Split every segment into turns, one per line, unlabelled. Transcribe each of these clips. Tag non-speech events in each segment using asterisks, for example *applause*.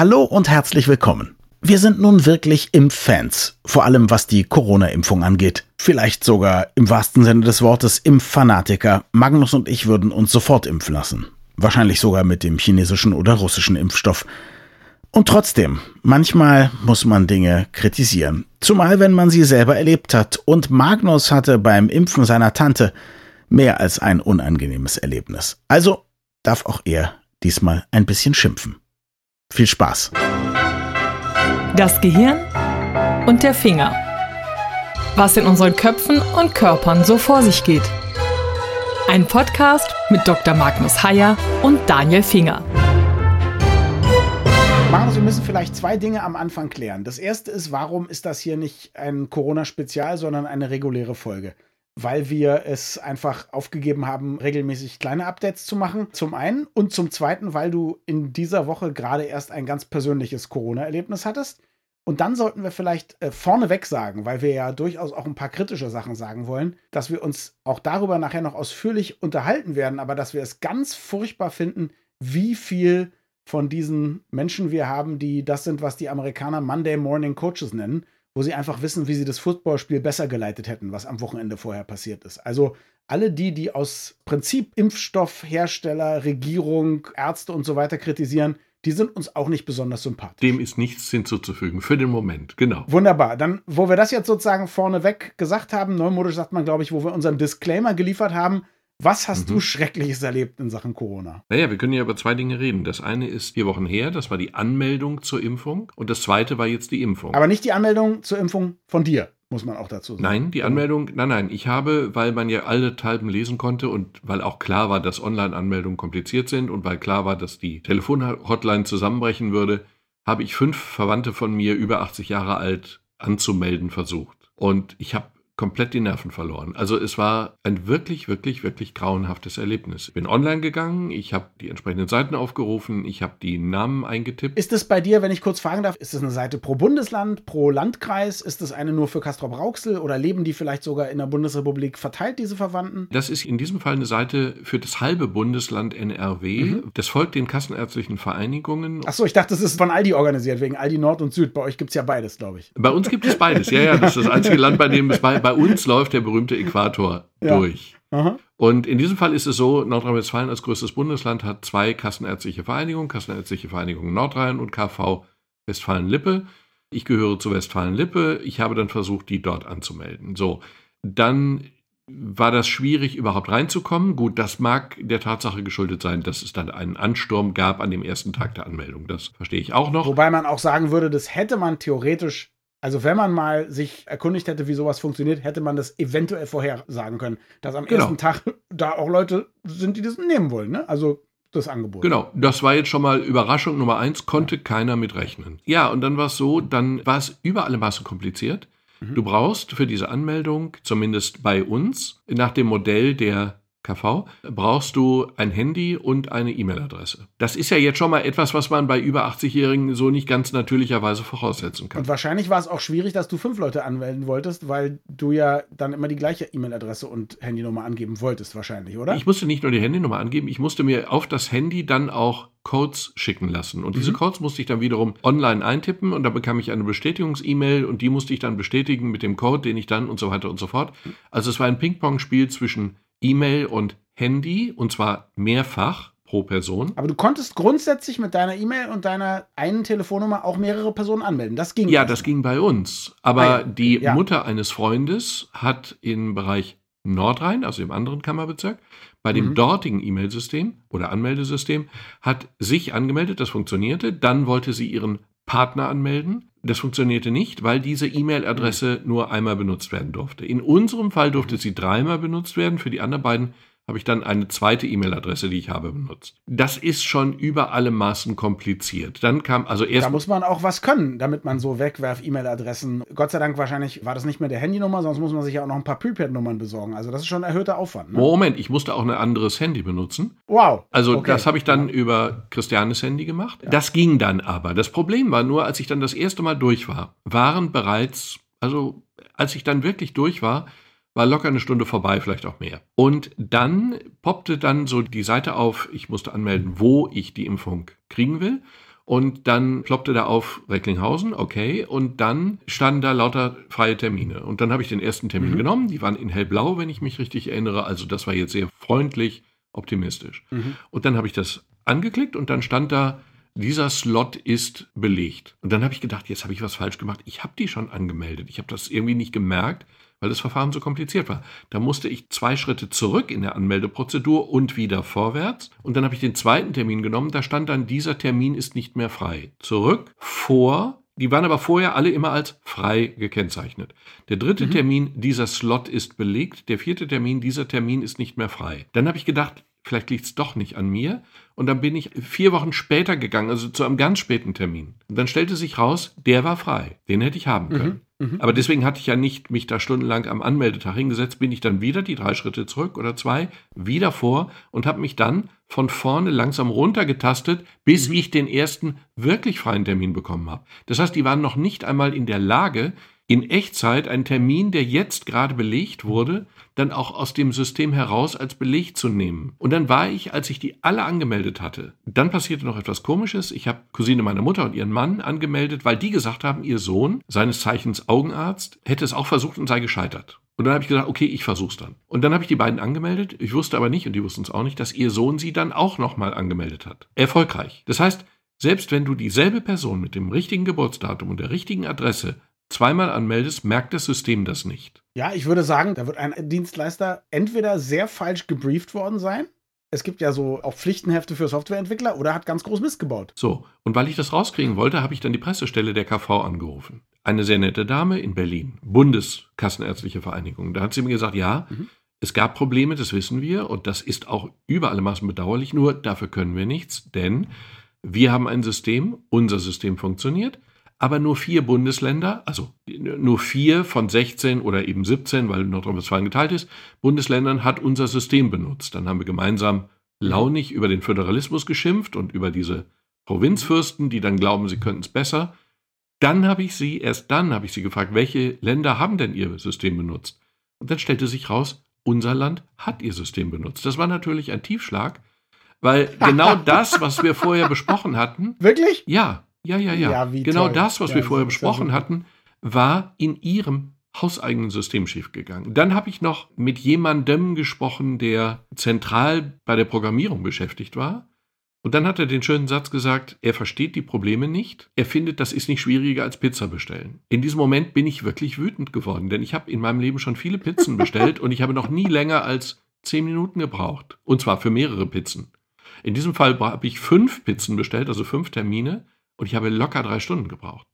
Hallo und herzlich willkommen. Wir sind nun wirklich Impffans, vor allem was die Corona-Impfung angeht. Vielleicht sogar im wahrsten Sinne des Wortes Impffanatiker. Magnus und ich würden uns sofort impfen lassen. Wahrscheinlich sogar mit dem chinesischen oder russischen Impfstoff. Und trotzdem, manchmal muss man Dinge kritisieren. Zumal wenn man sie selber erlebt hat. Und Magnus hatte beim Impfen seiner Tante mehr als ein unangenehmes Erlebnis. Also darf auch er diesmal ein bisschen schimpfen. Viel Spaß.
Das Gehirn und der Finger. Was in unseren Köpfen und Körpern so vor sich geht. Ein Podcast mit Dr. Magnus Heyer und Daniel Finger.
Magnus, wir müssen vielleicht zwei Dinge am Anfang klären. Das erste ist, warum ist das hier nicht ein Corona-Spezial, sondern eine reguläre Folge? Weil wir es einfach aufgegeben haben, regelmäßig kleine Updates zu machen. Zum einen und zum zweiten, weil du in dieser Woche gerade erst ein ganz persönliches Corona-Erlebnis hattest. Und dann sollten wir vielleicht äh, vorneweg sagen, weil wir ja durchaus auch ein paar kritische Sachen sagen wollen, dass wir uns auch darüber nachher noch ausführlich unterhalten werden, aber dass wir es ganz furchtbar finden, wie viel von diesen Menschen wir haben, die das sind, was die Amerikaner Monday Morning Coaches nennen wo sie einfach wissen, wie sie das Footballspiel besser geleitet hätten, was am Wochenende vorher passiert ist. Also alle die, die aus Prinzip Impfstoffhersteller, Regierung, Ärzte und so weiter kritisieren, die sind uns auch nicht besonders sympathisch.
Dem ist nichts hinzuzufügen, für den Moment, genau.
Wunderbar. Dann, wo wir das jetzt sozusagen vorneweg gesagt haben, neumodisch sagt man, glaube ich, wo wir unseren Disclaimer geliefert haben, was hast mhm. du Schreckliches erlebt in Sachen Corona?
Naja, wir können ja über zwei Dinge reden. Das eine ist vier Wochen her, das war die Anmeldung zur Impfung. Und das zweite war jetzt die Impfung.
Aber nicht die Anmeldung zur Impfung von dir, muss man auch dazu sagen.
Nein, die Anmeldung, nein, nein. Ich habe, weil man ja alle Talben lesen konnte und weil auch klar war, dass Online-Anmeldungen kompliziert sind und weil klar war, dass die Telefonhotline zusammenbrechen würde, habe ich fünf Verwandte von mir über 80 Jahre alt anzumelden versucht. Und ich habe komplett die Nerven verloren. Also es war ein wirklich, wirklich, wirklich grauenhaftes Erlebnis. Ich bin online gegangen, ich habe die entsprechenden Seiten aufgerufen, ich habe die Namen eingetippt.
Ist es bei dir, wenn ich kurz fragen darf, ist es eine Seite pro Bundesland, pro Landkreis? Ist es eine nur für Castrop-Rauxel oder leben die vielleicht sogar in der Bundesrepublik verteilt, diese Verwandten?
Das ist in diesem Fall eine Seite für das halbe Bundesland NRW. Mhm. Das folgt den kassenärztlichen Vereinigungen.
Achso, ich dachte, das ist von Aldi organisiert, wegen Aldi Nord und Süd. Bei euch gibt es ja beides, glaube ich.
Bei uns gibt es beides, ja, ja. Das ist das einzige Land, bei dem es bei, bei bei uns läuft der berühmte Äquator ja. durch. Aha. Und in diesem Fall ist es so, Nordrhein-Westfalen als größtes Bundesland hat zwei kassenärztliche Vereinigungen, Kassenärztliche Vereinigung Nordrhein und KV Westfalen-Lippe. Ich gehöre zu Westfalen-Lippe. Ich habe dann versucht, die dort anzumelden. So, dann war das schwierig, überhaupt reinzukommen. Gut, das mag der Tatsache geschuldet sein, dass es dann einen Ansturm gab an dem ersten Tag der Anmeldung. Das verstehe ich auch noch.
Wobei man auch sagen würde, das hätte man theoretisch also wenn man mal sich erkundigt hätte, wie sowas funktioniert, hätte man das eventuell vorher sagen können, dass am genau. ersten Tag *laughs* da auch Leute sind, die das nehmen wollen. Ne? Also das Angebot.
Genau, das war jetzt schon mal Überraschung Nummer eins, konnte ja. keiner mitrechnen. Ja, und dann war es so, dann war es über alle Maßen kompliziert. Mhm. Du brauchst für diese Anmeldung, zumindest bei uns, nach dem Modell der KV, brauchst du ein Handy und eine E-Mail-Adresse. Das ist ja jetzt schon mal etwas, was man bei über 80-Jährigen so nicht ganz natürlicherweise voraussetzen kann.
Und wahrscheinlich war es auch schwierig, dass du fünf Leute anmelden wolltest, weil du ja dann immer die gleiche E-Mail-Adresse und Handynummer angeben wolltest, wahrscheinlich, oder?
Ich musste nicht nur die Handynummer angeben, ich musste mir auf das Handy dann auch Codes schicken lassen. Und diese mhm. Codes musste ich dann wiederum online eintippen und da bekam ich eine Bestätigungs-E-Mail und die musste ich dann bestätigen mit dem Code, den ich dann und so weiter und so fort. Also es war ein Ping-Pong-Spiel zwischen E-Mail und Handy und zwar mehrfach pro Person.
Aber du konntest grundsätzlich mit deiner E-Mail und deiner einen Telefonnummer auch mehrere Personen anmelden. Das ging.
Ja, das ging bei uns. Aber ah, ja. die ja. Mutter eines Freundes hat im Bereich Nordrhein, also im anderen Kammerbezirk, bei dem mhm. dortigen E-Mail-System oder Anmeldesystem, hat sich angemeldet, das funktionierte. Dann wollte sie ihren Partner anmelden. Das funktionierte nicht, weil diese E-Mail-Adresse nur einmal benutzt werden durfte. In unserem Fall durfte sie dreimal benutzt werden. Für die anderen beiden habe ich dann eine zweite E-Mail-Adresse, die ich habe, benutzt. Das ist schon über alle Maßen kompliziert. Dann kam also erst.
Da muss man auch was können, damit man so wegwerf E-Mail-Adressen. Gott sei Dank wahrscheinlich war das nicht mehr der Handynummer, sonst muss man sich ja auch noch ein paar Prepaid-Nummern besorgen. Also das ist schon ein erhöhter Aufwand.
Ne? Moment, ich musste auch ein anderes Handy benutzen.
Wow.
Also okay. das habe ich dann ja. über Christianes Handy gemacht. Ja. Das ging dann aber. Das Problem war nur, als ich dann das erste Mal durch war, waren bereits, also als ich dann wirklich durch war, war locker eine Stunde vorbei, vielleicht auch mehr. Und dann poppte dann so die Seite auf, ich musste anmelden, wo ich die Impfung kriegen will. Und dann ploppte da auf Recklinghausen, okay. Und dann standen da lauter freie Termine. Und dann habe ich den ersten Termin mhm. genommen. Die waren in hellblau, wenn ich mich richtig erinnere. Also das war jetzt sehr freundlich, optimistisch. Mhm. Und dann habe ich das angeklickt und dann stand da, dieser Slot ist belegt. Und dann habe ich gedacht, jetzt habe ich was falsch gemacht. Ich habe die schon angemeldet. Ich habe das irgendwie nicht gemerkt weil das Verfahren so kompliziert war. Da musste ich zwei Schritte zurück in der Anmeldeprozedur und wieder vorwärts. Und dann habe ich den zweiten Termin genommen. Da stand dann, dieser Termin ist nicht mehr frei. Zurück, vor. Die waren aber vorher alle immer als frei gekennzeichnet. Der dritte mhm. Termin, dieser Slot ist belegt. Der vierte Termin, dieser Termin ist nicht mehr frei. Dann habe ich gedacht, vielleicht liegt es doch nicht an mir. Und dann bin ich vier Wochen später gegangen, also zu einem ganz späten Termin. Und dann stellte sich raus, der war frei. Den hätte ich haben mhm. können. Mhm. Aber deswegen hatte ich ja nicht mich da stundenlang am Anmeldetag hingesetzt, bin ich dann wieder die drei Schritte zurück oder zwei, wieder vor und habe mich dann von vorne langsam runtergetastet, bis mhm. ich den ersten wirklich freien Termin bekommen habe. Das heißt, die waren noch nicht einmal in der Lage, in Echtzeit einen Termin, der jetzt gerade belegt wurde, dann auch aus dem System heraus als belegt zu nehmen. Und dann war ich, als ich die alle angemeldet hatte, dann passierte noch etwas Komisches. Ich habe Cousine meiner Mutter und ihren Mann angemeldet, weil die gesagt haben, ihr Sohn, seines Zeichens Augenarzt, hätte es auch versucht und sei gescheitert. Und dann habe ich gesagt, okay, ich versuch's dann. Und dann habe ich die beiden angemeldet. Ich wusste aber nicht, und die wussten es auch nicht, dass ihr Sohn sie dann auch nochmal angemeldet hat. Erfolgreich. Das heißt, selbst wenn du dieselbe Person mit dem richtigen Geburtsdatum und der richtigen Adresse zweimal anmeldest, merkt das System das nicht.
Ja, ich würde sagen, da wird ein Dienstleister entweder sehr falsch gebrieft worden sein. Es gibt ja so auch Pflichtenhefte für Softwareentwickler oder hat ganz groß Mist gebaut.
So, und weil ich das rauskriegen wollte, habe ich dann die Pressestelle der KV angerufen. Eine sehr nette Dame in Berlin, Bundeskassenärztliche Vereinigung. Da hat sie mir gesagt, ja, mhm. es gab Probleme, das wissen wir, und das ist auch über alle Maßen bedauerlich, nur dafür können wir nichts, denn wir haben ein System, unser System funktioniert, aber nur vier Bundesländer, also nur vier von 16 oder eben 17, weil Nordrhein-Westfalen geteilt ist, Bundesländern hat unser System benutzt. Dann haben wir gemeinsam launig über den Föderalismus geschimpft und über diese Provinzfürsten, die dann glauben, sie könnten es besser. Dann habe ich sie, erst dann habe ich sie gefragt, welche Länder haben denn ihr System benutzt? Und dann stellte sich raus, unser Land hat ihr System benutzt. Das war natürlich ein Tiefschlag, weil *laughs* genau das, was wir vorher besprochen hatten.
Wirklich?
Ja, ja, ja, ja. ja genau toll. das, was ja, wir vorher besprochen ja hatten, war in ihrem hauseigenen System schiefgegangen. Dann habe ich noch mit jemandem gesprochen, der zentral bei der Programmierung beschäftigt war. Und dann hat er den schönen Satz gesagt, er versteht die Probleme nicht. Er findet, das ist nicht schwieriger als Pizza bestellen. In diesem Moment bin ich wirklich wütend geworden, denn ich habe in meinem Leben schon viele Pizzen bestellt und ich habe noch nie länger als zehn Minuten gebraucht. Und zwar für mehrere Pizzen. In diesem Fall habe ich fünf Pizzen bestellt, also fünf Termine. Und ich habe locker drei Stunden gebraucht.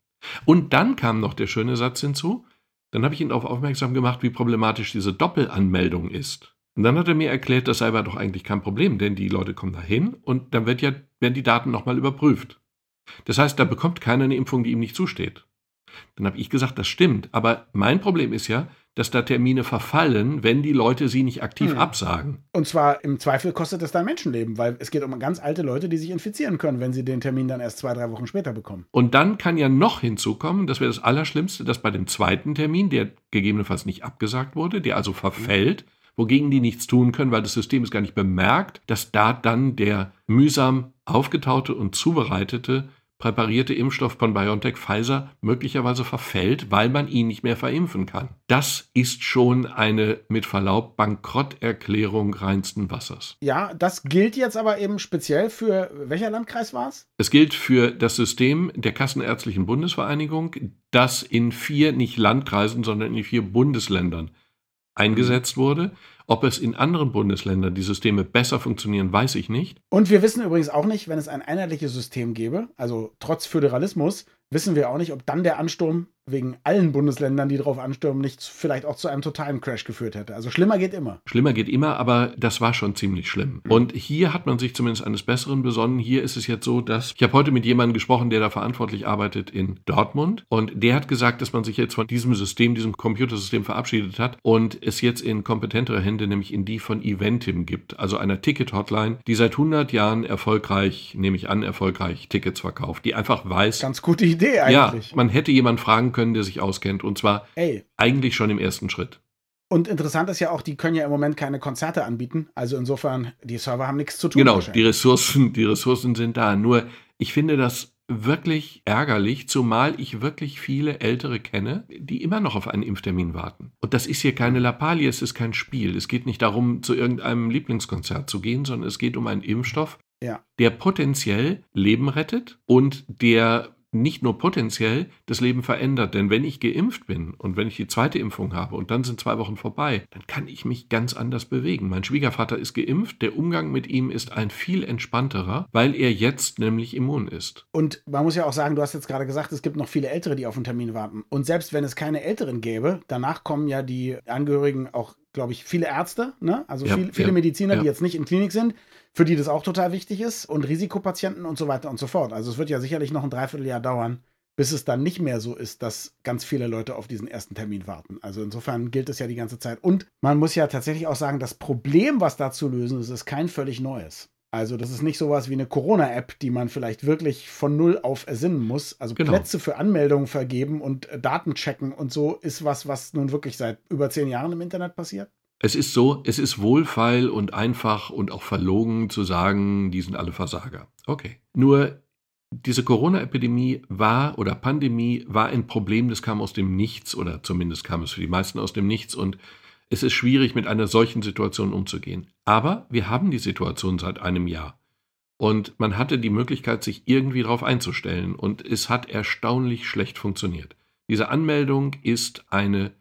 Und dann kam noch der schöne Satz hinzu. Dann habe ich ihn darauf aufmerksam gemacht, wie problematisch diese Doppelanmeldung ist. Und dann hat er mir erklärt, das sei aber doch eigentlich kein Problem, denn die Leute kommen da hin und dann wird ja, werden die Daten nochmal überprüft. Das heißt, da bekommt keiner eine Impfung, die ihm nicht zusteht. Dann habe ich gesagt, das stimmt. Aber mein Problem ist ja, dass da Termine verfallen, wenn die Leute sie nicht aktiv hm. absagen.
Und zwar im Zweifel kostet das dann Menschenleben, weil es geht um ganz alte Leute, die sich infizieren können, wenn sie den Termin dann erst zwei, drei Wochen später bekommen.
Und dann kann ja noch hinzukommen, das wäre das Allerschlimmste, dass bei dem zweiten Termin, der gegebenenfalls nicht abgesagt wurde, der also verfällt, wogegen die nichts tun können, weil das System es gar nicht bemerkt, dass da dann der mühsam aufgetaute und zubereitete präparierte Impfstoff von BioNTech Pfizer möglicherweise verfällt, weil man ihn nicht mehr verimpfen kann. Das ist schon eine mit Verlaub Bankrotterklärung reinsten Wassers.
Ja, das gilt jetzt aber eben speziell für welcher Landkreis war es?
Es gilt für das System der Kassenärztlichen Bundesvereinigung, das in vier nicht Landkreisen, sondern in vier Bundesländern eingesetzt wurde. Ob es in anderen Bundesländern die Systeme besser funktionieren, weiß ich nicht.
Und wir wissen übrigens auch nicht, wenn es ein einheitliches System gäbe, also trotz Föderalismus, wissen wir auch nicht, ob dann der Ansturm wegen allen Bundesländern, die darauf anstürmen, nicht vielleicht auch zu einem totalen Crash geführt hätte. Also schlimmer geht immer.
Schlimmer geht immer, aber das war schon ziemlich schlimm. Mhm. Und hier hat man sich zumindest eines Besseren besonnen. Hier ist es jetzt so, dass ich habe heute mit jemandem gesprochen, der da verantwortlich arbeitet in Dortmund. Und der hat gesagt, dass man sich jetzt von diesem System, diesem Computersystem verabschiedet hat und es jetzt in kompetentere Hände, nämlich in die von Eventim gibt. Also einer Ticket-Hotline, die seit 100 Jahren erfolgreich, nehme ich an, erfolgreich Tickets verkauft, die einfach weiß.
Ganz gute Idee eigentlich.
Ja, man hätte jemanden fragen können, der sich auskennt. Und zwar Ey. eigentlich schon im ersten Schritt.
Und interessant ist ja auch, die können ja im Moment keine Konzerte anbieten. Also insofern, die Server haben nichts zu tun.
Genau, die Ressourcen, die Ressourcen sind da. Nur ich finde das wirklich ärgerlich, zumal ich wirklich viele Ältere kenne, die immer noch auf einen Impftermin warten. Und das ist hier keine Lappalie, es ist kein Spiel. Es geht nicht darum, zu irgendeinem Lieblingskonzert zu gehen, sondern es geht um einen Impfstoff, ja. der potenziell Leben rettet und der nicht nur potenziell das Leben verändert. Denn wenn ich geimpft bin und wenn ich die zweite Impfung habe und dann sind zwei Wochen vorbei, dann kann ich mich ganz anders bewegen. Mein Schwiegervater ist geimpft, der Umgang mit ihm ist ein viel entspannterer, weil er jetzt nämlich immun ist.
Und man muss ja auch sagen, du hast jetzt gerade gesagt, es gibt noch viele Ältere, die auf einen Termin warten. Und selbst wenn es keine Älteren gäbe, danach kommen ja die Angehörigen auch glaube ich, viele Ärzte, ne? also ja, viel, viele ja, Mediziner, ja. die jetzt nicht in Klinik sind, für die das auch total wichtig ist und Risikopatienten und so weiter und so fort. Also es wird ja sicherlich noch ein Dreivierteljahr dauern, bis es dann nicht mehr so ist, dass ganz viele Leute auf diesen ersten Termin warten. Also insofern gilt es ja die ganze Zeit. Und man muss ja tatsächlich auch sagen, das Problem, was da zu lösen ist, ist kein völlig neues. Also das ist nicht sowas wie eine Corona-App, die man vielleicht wirklich von null auf ersinnen muss. Also genau. Plätze für Anmeldungen vergeben und Daten checken und so ist was, was nun wirklich seit über zehn Jahren im Internet passiert.
Es ist so, es ist wohlfeil und einfach und auch verlogen zu sagen, die sind alle Versager. Okay. Nur diese Corona-Epidemie war oder Pandemie war ein Problem, das kam aus dem Nichts oder zumindest kam es für die meisten aus dem Nichts und es ist schwierig, mit einer solchen Situation umzugehen. Aber wir haben die Situation seit einem Jahr. Und man hatte die Möglichkeit, sich irgendwie darauf einzustellen. Und es hat erstaunlich schlecht funktioniert. Diese Anmeldung ist eine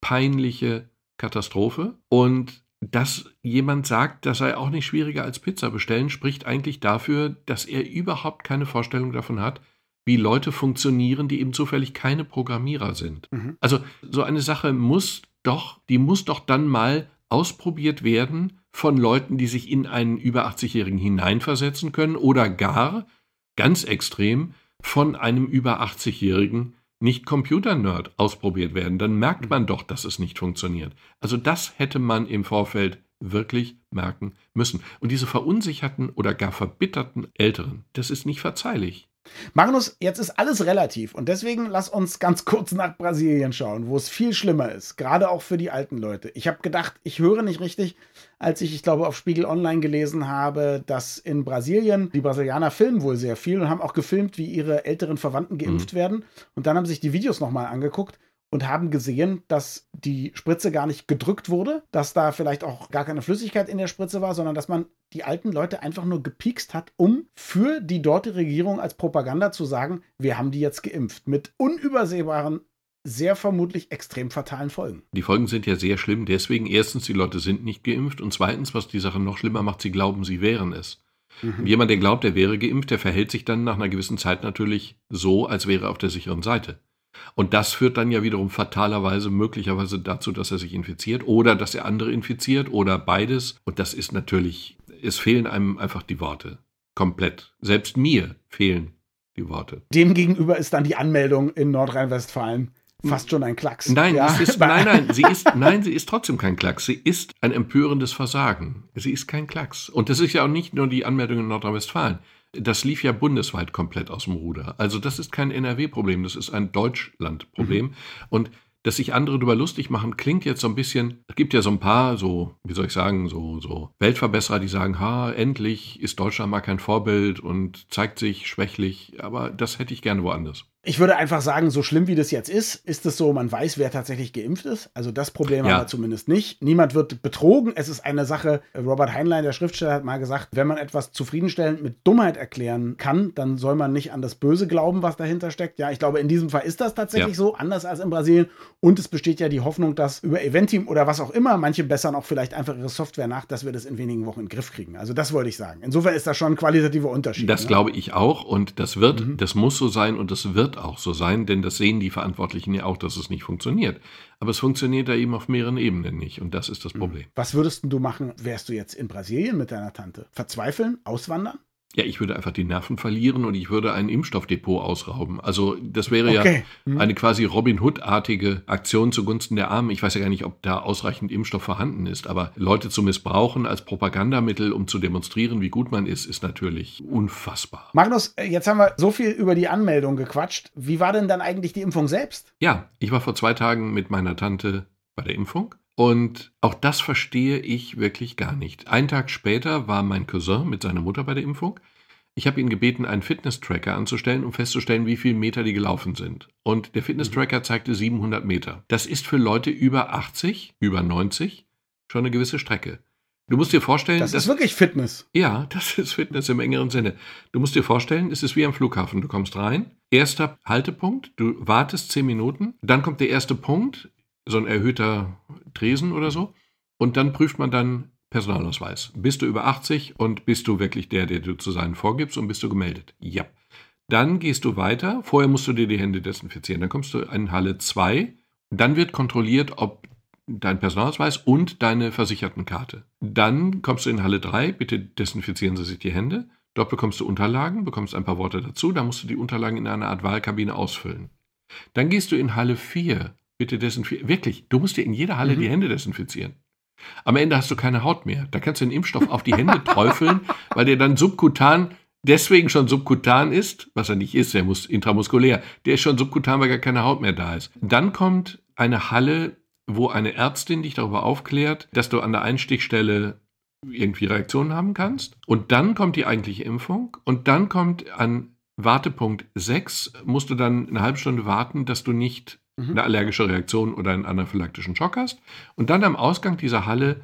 peinliche Katastrophe. Und dass jemand sagt, das sei auch nicht schwieriger als Pizza bestellen, spricht eigentlich dafür, dass er überhaupt keine Vorstellung davon hat, wie Leute funktionieren, die eben zufällig keine Programmierer sind. Mhm. Also so eine Sache muss doch, die muss doch dann mal ausprobiert werden von Leuten, die sich in einen über 80-Jährigen hineinversetzen können oder gar, ganz extrem, von einem über 80-Jährigen, nicht Computer-Nerd ausprobiert werden, dann merkt man doch, dass es nicht funktioniert. Also das hätte man im Vorfeld wirklich merken müssen. Und diese verunsicherten oder gar verbitterten Älteren, das ist nicht verzeihlich.
Magnus, jetzt ist alles relativ und deswegen lass uns ganz kurz nach Brasilien schauen, wo es viel schlimmer ist, gerade auch für die alten Leute. Ich habe gedacht, ich höre nicht richtig, als ich, ich glaube, auf Spiegel Online gelesen habe, dass in Brasilien die Brasilianer filmen wohl sehr viel und haben auch gefilmt, wie ihre älteren Verwandten geimpft mhm. werden. Und dann haben sich die Videos nochmal angeguckt und haben gesehen, dass die Spritze gar nicht gedrückt wurde, dass da vielleicht auch gar keine Flüssigkeit in der Spritze war, sondern dass man die alten Leute einfach nur gepiekst hat, um für die dortige Regierung als Propaganda zu sagen, wir haben die jetzt geimpft. Mit unübersehbaren sehr vermutlich extrem fatalen Folgen.
Die Folgen sind ja sehr schlimm. Deswegen erstens, die Leute sind nicht geimpft und zweitens, was die Sache noch schlimmer macht, sie glauben, sie wären es. Mhm. Jemand, der glaubt, er wäre geimpft, der verhält sich dann nach einer gewissen Zeit natürlich so, als wäre er auf der sicheren Seite. Und das führt dann ja wiederum fatalerweise möglicherweise dazu, dass er sich infiziert oder dass er andere infiziert oder beides. Und das ist natürlich, es fehlen einem einfach die Worte. Komplett. Selbst mir fehlen die Worte.
Demgegenüber ist dann die Anmeldung in Nordrhein-Westfalen fast schon ein Klacks.
Nein, ja. ist, *laughs* nein, nein, sie ist, nein, sie ist trotzdem kein Klacks. Sie ist ein empörendes Versagen. Sie ist kein Klacks. Und das ist ja auch nicht nur die Anmeldung in Nordrhein-Westfalen. Das lief ja bundesweit komplett aus dem Ruder. Also das ist kein NRW-Problem, das ist ein Deutschland-Problem. Mhm. Und dass sich andere darüber lustig machen, klingt jetzt so ein bisschen, es gibt ja so ein paar, so, wie soll ich sagen, so, so Weltverbesserer, die sagen, ha, endlich ist Deutschland mal kein Vorbild und zeigt sich schwächlich, aber das hätte ich gerne woanders.
Ich würde einfach sagen, so schlimm wie das jetzt ist, ist es so, man weiß, wer tatsächlich geimpft ist. Also das Problem ja. haben wir zumindest nicht. Niemand wird betrogen. Es ist eine Sache, Robert Heinlein, der Schriftsteller, hat mal gesagt, wenn man etwas zufriedenstellend mit Dummheit erklären kann, dann soll man nicht an das Böse glauben, was dahinter steckt. Ja, ich glaube, in diesem Fall ist das tatsächlich ja. so, anders als in Brasilien. Und es besteht ja die Hoffnung, dass über Eventim oder was auch immer, manche bessern auch vielleicht einfach ihre Software nach, dass wir das in wenigen Wochen in den Griff kriegen. Also das wollte ich sagen. Insofern ist das schon ein qualitativer Unterschied.
Das ne? glaube ich auch und das wird, mhm. das muss so sein und das wird auch so sein, denn das sehen die Verantwortlichen ja auch, dass es nicht funktioniert. Aber es funktioniert da eben auf mehreren Ebenen nicht und das ist das mhm. Problem.
Was würdest du machen, wärst du jetzt in Brasilien mit deiner Tante? Verzweifeln? Auswandern?
Ja, ich würde einfach die Nerven verlieren und ich würde ein Impfstoffdepot ausrauben. Also das wäre okay. ja hm. eine quasi Robin Hood-artige Aktion zugunsten der Armen. Ich weiß ja gar nicht, ob da ausreichend Impfstoff vorhanden ist, aber Leute zu missbrauchen als Propagandamittel, um zu demonstrieren, wie gut man ist, ist natürlich unfassbar.
Magnus, äh, jetzt haben wir so viel über die Anmeldung gequatscht. Wie war denn dann eigentlich die Impfung selbst?
Ja, ich war vor zwei Tagen mit meiner Tante bei der Impfung. Und auch das verstehe ich wirklich gar nicht. Einen Tag später war mein Cousin mit seiner Mutter bei der Impfung. Ich habe ihn gebeten, einen Fitness-Tracker anzustellen, um festzustellen, wie viele Meter die gelaufen sind. Und der Fitness-Tracker mhm. zeigte 700 Meter. Das ist für Leute über 80, über 90 schon eine gewisse Strecke. Du musst dir vorstellen.
Das dass, ist wirklich Fitness.
Ja, *laughs* das ist Fitness im engeren Sinne. Du musst dir vorstellen, es ist wie am Flughafen. Du kommst rein, erster Haltepunkt, du wartest zehn Minuten, dann kommt der erste Punkt, so ein erhöhter Tresen oder so, und dann prüft man dann Personalausweis. Bist du über 80 und bist du wirklich der, der du zu sein vorgibst und bist du gemeldet? Ja. Dann gehst du weiter. Vorher musst du dir die Hände desinfizieren. Dann kommst du in Halle 2. Dann wird kontrolliert, ob dein Personalausweis und deine Versichertenkarte. Dann kommst du in Halle 3, bitte desinfizieren Sie sich die Hände. Dort bekommst du Unterlagen, bekommst ein paar Worte dazu, da musst du die Unterlagen in einer Art Wahlkabine ausfüllen. Dann gehst du in Halle 4, bitte desinfizieren. Wirklich, du musst dir in jeder Halle mhm. die Hände desinfizieren. Am Ende hast du keine Haut mehr. Da kannst du den Impfstoff auf die Hände träufeln, *laughs* weil der dann subkutan deswegen schon subkutan ist, was er nicht ist, er muss intramuskulär. Der ist schon subkutan, weil gar keine Haut mehr da ist. Dann kommt eine Halle wo eine Ärztin dich darüber aufklärt, dass du an der Einstichstelle irgendwie Reaktionen haben kannst. Und dann kommt die eigentliche Impfung. Und dann kommt an Wartepunkt 6, musst du dann eine halbe Stunde warten, dass du nicht. Eine allergische Reaktion oder einen anaphylaktischen Schock hast. Und dann am Ausgang dieser Halle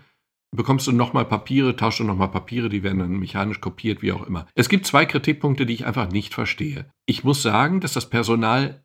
bekommst du nochmal Papiere, tauschst du nochmal Papiere, die werden dann mechanisch kopiert, wie auch immer. Es gibt zwei Kritikpunkte, die ich einfach nicht verstehe. Ich muss sagen, dass das Personal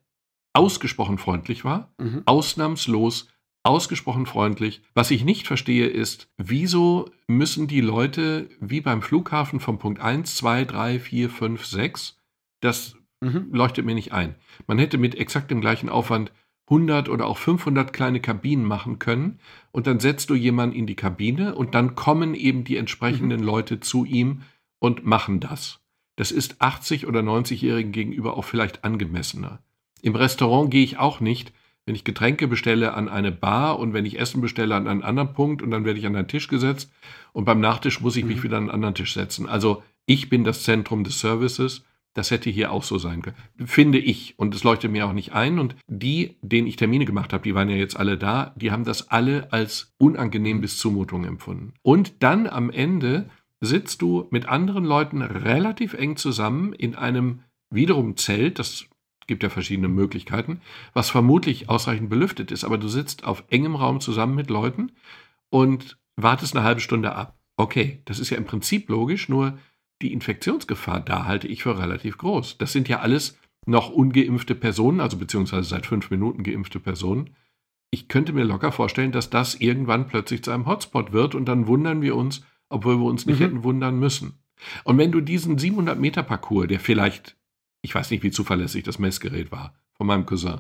ausgesprochen freundlich war, mhm. ausnahmslos ausgesprochen freundlich. Was ich nicht verstehe ist, wieso müssen die Leute wie beim Flughafen von Punkt 1, 2, 3, 4, 5, 6, das mhm. leuchtet mir nicht ein. Man hätte mit exakt dem gleichen Aufwand 100 oder auch 500 kleine Kabinen machen können und dann setzt du jemanden in die Kabine und dann kommen eben die entsprechenden mhm. Leute zu ihm und machen das. Das ist 80 oder 90-Jährigen gegenüber auch vielleicht angemessener. Im Restaurant gehe ich auch nicht, wenn ich Getränke bestelle an eine Bar und wenn ich Essen bestelle an einen anderen Punkt und dann werde ich an einen Tisch gesetzt und beim Nachtisch muss ich mich mhm. wieder an einen anderen Tisch setzen. Also ich bin das Zentrum des Services. Das hätte hier auch so sein können. Finde ich. Und es leuchtet mir auch nicht ein. Und die, denen ich Termine gemacht habe, die waren ja jetzt alle da, die haben das alle als unangenehm bis Zumutung empfunden. Und dann am Ende sitzt du mit anderen Leuten relativ eng zusammen in einem wiederum Zelt, das gibt ja verschiedene Möglichkeiten, was vermutlich ausreichend belüftet ist, aber du sitzt auf engem Raum zusammen mit Leuten und wartest eine halbe Stunde ab. Okay, das ist ja im Prinzip logisch, nur die Infektionsgefahr da halte ich für relativ groß. Das sind ja alles noch ungeimpfte Personen, also beziehungsweise seit fünf Minuten geimpfte Personen. Ich könnte mir locker vorstellen, dass das irgendwann plötzlich zu einem Hotspot wird und dann wundern wir uns, obwohl wir uns nicht mhm. hätten wundern müssen. Und wenn du diesen 700 Meter Parcours, der vielleicht ich weiß nicht, wie zuverlässig das Messgerät war von meinem Cousin.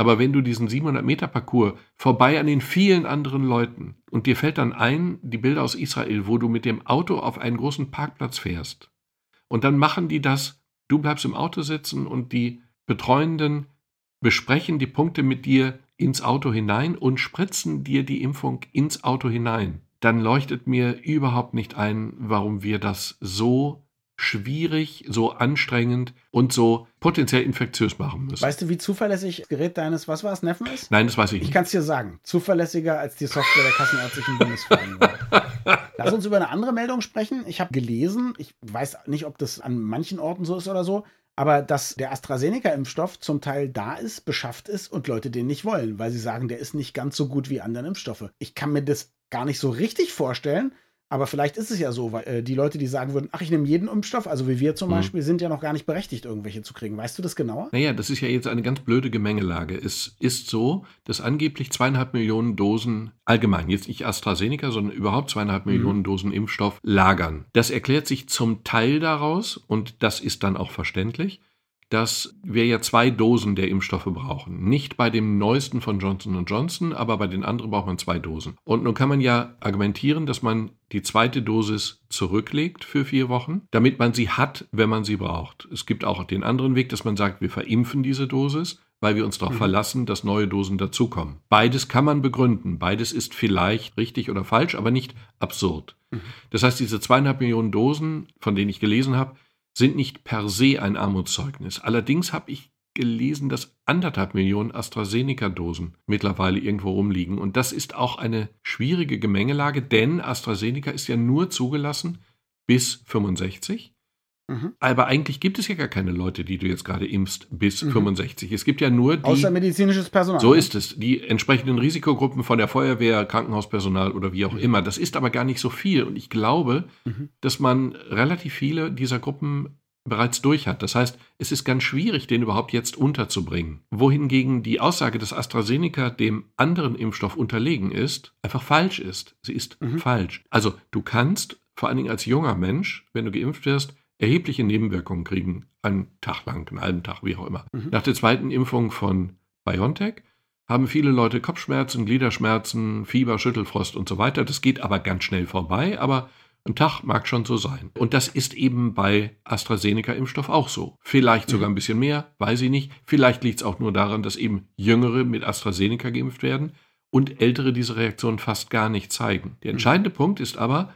Aber wenn du diesen 700 Meter Parcours vorbei an den vielen anderen Leuten und dir fällt dann ein, die Bilder aus Israel, wo du mit dem Auto auf einen großen Parkplatz fährst und dann machen die das, du bleibst im Auto sitzen und die Betreuenden besprechen die Punkte mit dir ins Auto hinein und spritzen dir die Impfung ins Auto hinein, dann leuchtet mir überhaupt nicht ein, warum wir das so schwierig, so anstrengend und so potenziell infektiös machen müssen.
Weißt du, wie zuverlässig das Gerät deines, was war es, Neffen ist?
Nein, das weiß ich nicht.
Ich kann es dir sagen. Zuverlässiger als die Software der Kassenärztlichen Bundesvereinigung. *laughs* Lass uns über eine andere Meldung sprechen. Ich habe gelesen, ich weiß nicht, ob das an manchen Orten so ist oder so, aber dass der AstraZeneca-Impfstoff zum Teil da ist, beschafft ist und Leute den nicht wollen, weil sie sagen, der ist nicht ganz so gut wie andere Impfstoffe. Ich kann mir das gar nicht so richtig vorstellen, aber vielleicht ist es ja so, weil äh, die Leute, die sagen würden, ach, ich nehme jeden Impfstoff, also wie wir zum mhm. Beispiel, sind ja noch gar nicht berechtigt, irgendwelche zu kriegen. Weißt du das genauer?
Naja, das ist ja jetzt eine ganz blöde Gemengelage. Es ist so, dass angeblich zweieinhalb Millionen Dosen allgemein, jetzt nicht AstraZeneca, sondern überhaupt zweieinhalb mhm. Millionen Dosen Impfstoff lagern. Das erklärt sich zum Teil daraus, und das ist dann auch verständlich, dass wir ja zwei Dosen der Impfstoffe brauchen. Nicht bei dem neuesten von Johnson Johnson, aber bei den anderen braucht man zwei Dosen. Und nun kann man ja argumentieren, dass man die zweite Dosis zurücklegt für vier Wochen, damit man sie hat, wenn man sie braucht. Es gibt auch den anderen Weg, dass man sagt, wir verimpfen diese Dosis, weil wir uns darauf mhm. verlassen, dass neue Dosen dazukommen. Beides kann man begründen. Beides ist vielleicht richtig oder falsch, aber nicht absurd. Mhm. Das heißt, diese zweieinhalb Millionen Dosen, von denen ich gelesen habe, sind nicht per se ein Armutszeugnis. Allerdings habe ich gelesen, dass anderthalb Millionen AstraZeneca-Dosen mittlerweile irgendwo rumliegen. Und das ist auch eine schwierige Gemengelage, denn AstraZeneca ist ja nur zugelassen bis 65. Mhm. Aber eigentlich gibt es ja gar keine Leute, die du jetzt gerade impfst bis mhm. 65. Es gibt ja nur die.
Außer medizinisches Personal.
So ist es. Die entsprechenden Risikogruppen von der Feuerwehr, Krankenhauspersonal oder wie auch mhm. immer. Das ist aber gar nicht so viel. Und ich glaube, mhm. dass man relativ viele dieser Gruppen bereits durch hat. Das heißt, es ist ganz schwierig, den überhaupt jetzt unterzubringen. Wohingegen die Aussage, dass AstraZeneca dem anderen Impfstoff unterlegen ist, einfach falsch ist. Sie ist mhm. falsch. Also du kannst, vor allen Dingen als junger Mensch, wenn du geimpft wirst, erhebliche Nebenwirkungen kriegen, einen Tag lang, einen halben Tag, wie auch immer. Mhm. Nach der zweiten Impfung von BioNTech haben viele Leute Kopfschmerzen, Gliederschmerzen, Fieber, Schüttelfrost und so weiter. Das geht aber ganz schnell vorbei, aber ein Tag mag schon so sein. Und das ist eben bei AstraZeneca-Impfstoff auch so. Vielleicht sogar mhm. ein bisschen mehr, weiß ich nicht. Vielleicht liegt es auch nur daran, dass eben Jüngere mit AstraZeneca geimpft werden und Ältere diese Reaktion fast gar nicht zeigen. Der mhm. entscheidende Punkt ist aber,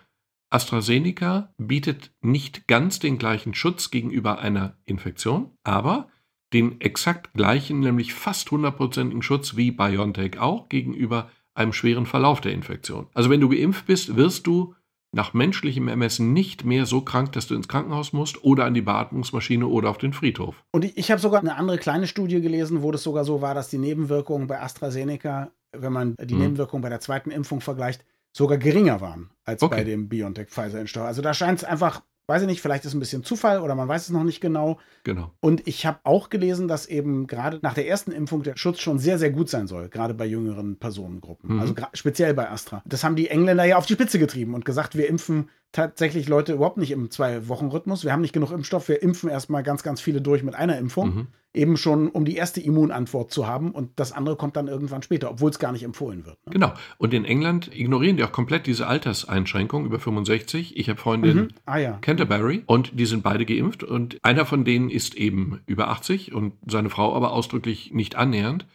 AstraZeneca bietet nicht ganz den gleichen Schutz gegenüber einer Infektion, aber den exakt gleichen, nämlich fast hundertprozentigen Schutz wie BioNTech auch gegenüber einem schweren Verlauf der Infektion. Also wenn du geimpft bist, wirst du nach menschlichem Ermessen nicht mehr so krank, dass du ins Krankenhaus musst oder an die Beatmungsmaschine oder auf den Friedhof.
Und ich, ich habe sogar eine andere kleine Studie gelesen, wo das sogar so war, dass die Nebenwirkungen bei AstraZeneca, wenn man die hm. Nebenwirkungen bei der zweiten Impfung vergleicht, sogar geringer waren als okay. bei dem BioNTech-Pfizer-Impfstoff. Also da scheint es einfach weiß ich nicht, vielleicht ist es ein bisschen Zufall oder man weiß es noch nicht genau.
Genau.
Und ich habe auch gelesen, dass eben gerade nach der ersten Impfung der Schutz schon sehr, sehr gut sein soll, gerade bei jüngeren Personengruppen. Mhm. Also speziell bei Astra. Das haben die Engländer ja auf die Spitze getrieben und gesagt, wir impfen tatsächlich Leute überhaupt nicht im Zwei-Wochen-Rhythmus. Wir haben nicht genug Impfstoff. Wir impfen erstmal ganz, ganz viele durch mit einer Impfung. Mhm. Eben schon, um die erste Immunantwort zu haben. Und das andere kommt dann irgendwann später, obwohl es gar nicht empfohlen wird.
Ne? Genau. Und in England ignorieren die auch komplett diese Alterseinschränkung über 65. Ich habe Freunde in mhm. ah, ja. Canterbury und die sind beide geimpft. Und einer von denen ist eben über 80 und seine Frau aber ausdrücklich nicht annähernd.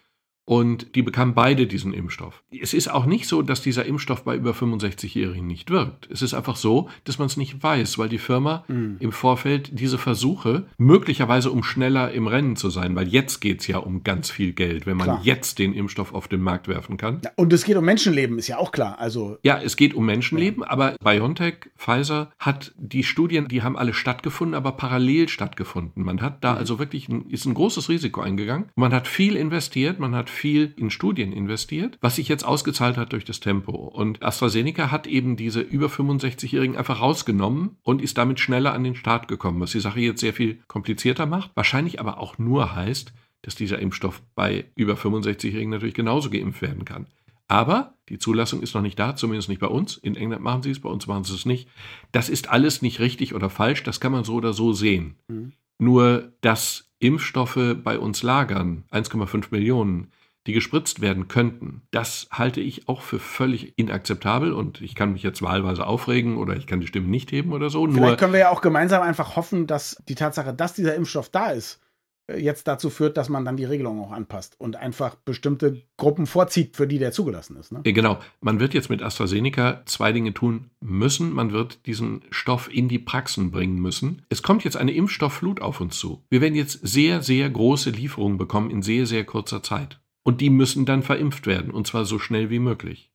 Und die bekamen beide diesen Impfstoff. Es ist auch nicht so, dass dieser Impfstoff bei über 65-Jährigen nicht wirkt. Es ist einfach so, dass man es nicht weiß, weil die Firma mhm. im Vorfeld diese Versuche, möglicherweise um schneller im Rennen zu sein, weil jetzt geht es ja um ganz viel Geld, wenn man klar. jetzt den Impfstoff auf den Markt werfen kann.
Ja, und es geht um Menschenleben, ist ja auch klar. Also
ja, es geht um Menschenleben, ja. aber BioNTech, Pfizer hat die Studien, die haben alle stattgefunden, aber parallel stattgefunden. Man hat da mhm. also wirklich ein, ist ein großes Risiko eingegangen. Man hat viel investiert, man hat viel in Studien investiert, was sich jetzt ausgezahlt hat durch das Tempo. Und AstraZeneca hat eben diese über 65-Jährigen einfach rausgenommen und ist damit schneller an den Start gekommen, was die Sache jetzt sehr viel komplizierter macht. Wahrscheinlich aber auch nur heißt, dass dieser Impfstoff bei über 65-Jährigen natürlich genauso geimpft werden kann. Aber die Zulassung ist noch nicht da, zumindest nicht bei uns. In England machen sie es, bei uns machen sie es nicht. Das ist alles nicht richtig oder falsch, das kann man so oder so sehen. Mhm. Nur, dass Impfstoffe bei uns lagern, 1,5 Millionen, die gespritzt werden könnten, das halte ich auch für völlig inakzeptabel und ich kann mich jetzt wahlweise aufregen oder ich kann die Stimme nicht heben oder so.
Vielleicht Nur können wir ja auch gemeinsam einfach hoffen, dass die Tatsache, dass dieser Impfstoff da ist, äh, jetzt dazu führt, dass man dann die Regelung auch anpasst und einfach bestimmte Gruppen vorzieht, für die der zugelassen ist. Ne?
Genau. Man wird jetzt mit AstraZeneca zwei Dinge tun müssen. Man wird diesen Stoff in die Praxen bringen müssen. Es kommt jetzt eine Impfstoffflut auf uns zu. Wir werden jetzt sehr, sehr große Lieferungen bekommen in sehr, sehr kurzer Zeit. Und die müssen dann verimpft werden, und zwar so schnell wie möglich.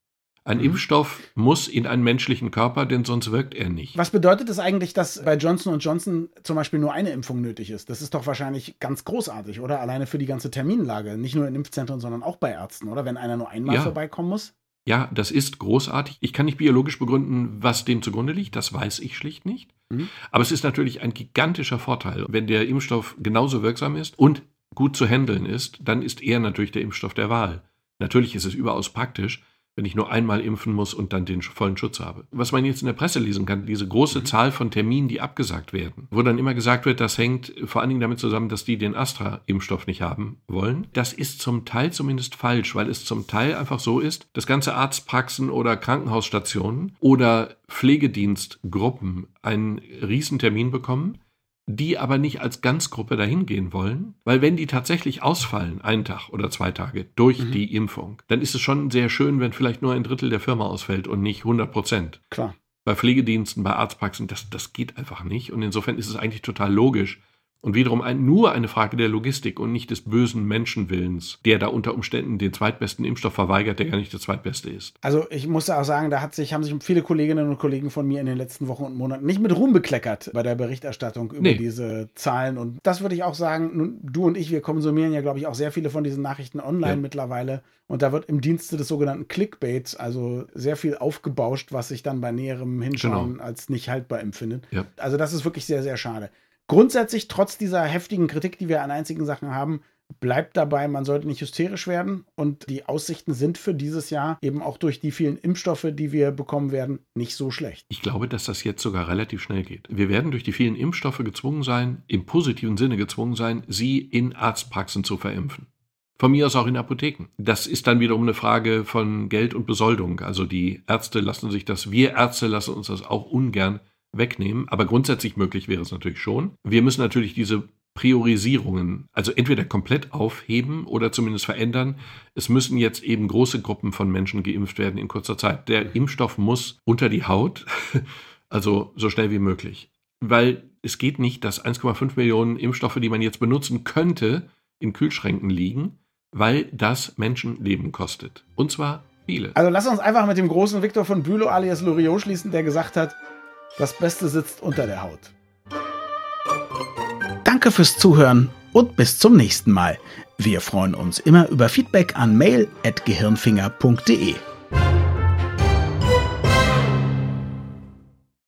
Ein mhm. Impfstoff muss in einen menschlichen Körper, denn sonst wirkt er nicht.
Was bedeutet es eigentlich, dass bei Johnson Johnson zum Beispiel nur eine Impfung nötig ist? Das ist doch wahrscheinlich ganz großartig, oder? Alleine für die ganze Terminlage. Nicht nur in Impfzentren, sondern auch bei Ärzten, oder? Wenn einer nur einmal ja. vorbeikommen muss?
Ja, das ist großartig. Ich kann nicht biologisch begründen, was dem zugrunde liegt. Das weiß ich schlicht nicht. Mhm. Aber es ist natürlich ein gigantischer Vorteil, wenn der Impfstoff genauso wirksam ist und gut zu handeln ist, dann ist er natürlich der Impfstoff der Wahl. Natürlich ist es überaus praktisch, wenn ich nur einmal impfen muss und dann den vollen Schutz habe. Was man jetzt in der Presse lesen kann, diese große mhm. Zahl von Terminen, die abgesagt werden, wo dann immer gesagt wird, das hängt vor allen Dingen damit zusammen, dass die den Astra-Impfstoff nicht haben wollen. Das ist zum Teil zumindest falsch, weil es zum Teil einfach so ist, dass ganze Arztpraxen oder Krankenhausstationen oder Pflegedienstgruppen einen Riesentermin bekommen die aber nicht als Ganzgruppe dahin gehen wollen, weil wenn die tatsächlich ausfallen, einen Tag oder zwei Tage durch mhm. die Impfung, dann ist es schon sehr schön, wenn vielleicht nur ein Drittel der Firma ausfällt und nicht 100 Prozent.
Klar.
Bei Pflegediensten, bei Arztpraxen, das, das geht einfach nicht. Und insofern ist es eigentlich total logisch, Und wiederum ein, nur eine Frage der Logistik und nicht des bösen Menschenwillens, der da unter Umständen den zweitbesten Impfstoff verweigert, der gar nicht der zweitbeste ist.
Also ich muss auch sagen, da hat sich, haben sich viele Kolleginnen und Kollegen von mir in den letzten Wochen und Monaten nicht mit Ruhm bekleckert bei der Berichterstattung über nee. diese Zahlen. Und das würde ich auch sagen, du und ich, wir konsumieren ja, glaube ich, auch sehr viele von diesen Nachrichten online ja. mittlerweile. Und da wird im Dienste des sogenannten Clickbaits, also sehr viel aufgebauscht, was sich dann bei näherem Hinschauen genau. als nicht haltbar empfindet. Ja. Also das ist wirklich sehr, sehr schade. Grundsätzlich, trotz dieser heftigen Kritik, die wir an einzigen Sachen haben, bleibt dabei, man sollte nicht hysterisch werden. Und die Aussichten sind für dieses Jahr eben auch durch die vielen Impfstoffe, die wir bekommen werden, nicht so schlecht.
Ich glaube, dass das jetzt sogar relativ schnell geht. Wir werden durch die vielen Impfstoffe gezwungen sein, im positiven Sinne gezwungen sein, sie in Arztpraxen zu verimpfen. Von mir aus auch in Apotheken. Das ist dann wiederum eine Frage von Geld und Besoldung. Also die Ärzte lassen sich das, wir Ärzte lassen uns das auch ungern wegnehmen. Aber grundsätzlich möglich wäre es natürlich schon. Wir müssen natürlich diese Priorisierungen, also entweder komplett aufheben oder zumindest verändern. Es müssen jetzt eben große Gruppen von Menschen geimpft werden in kurzer Zeit. Der Impfstoff muss unter die Haut, *laughs* also so schnell wie möglich. Weil es geht nicht, dass 1,5 Millionen Impfstoffe, die man jetzt benutzen könnte, in Kühlschränken liegen, weil das Menschenleben kostet. Und zwar viele.
Also lass uns einfach mit dem großen Viktor von Bülow alias Loriot schließen, der gesagt hat, das Beste sitzt unter der Haut. Danke fürs Zuhören und bis zum nächsten Mal. Wir freuen uns immer über Feedback an mail.gehirnfinger.de.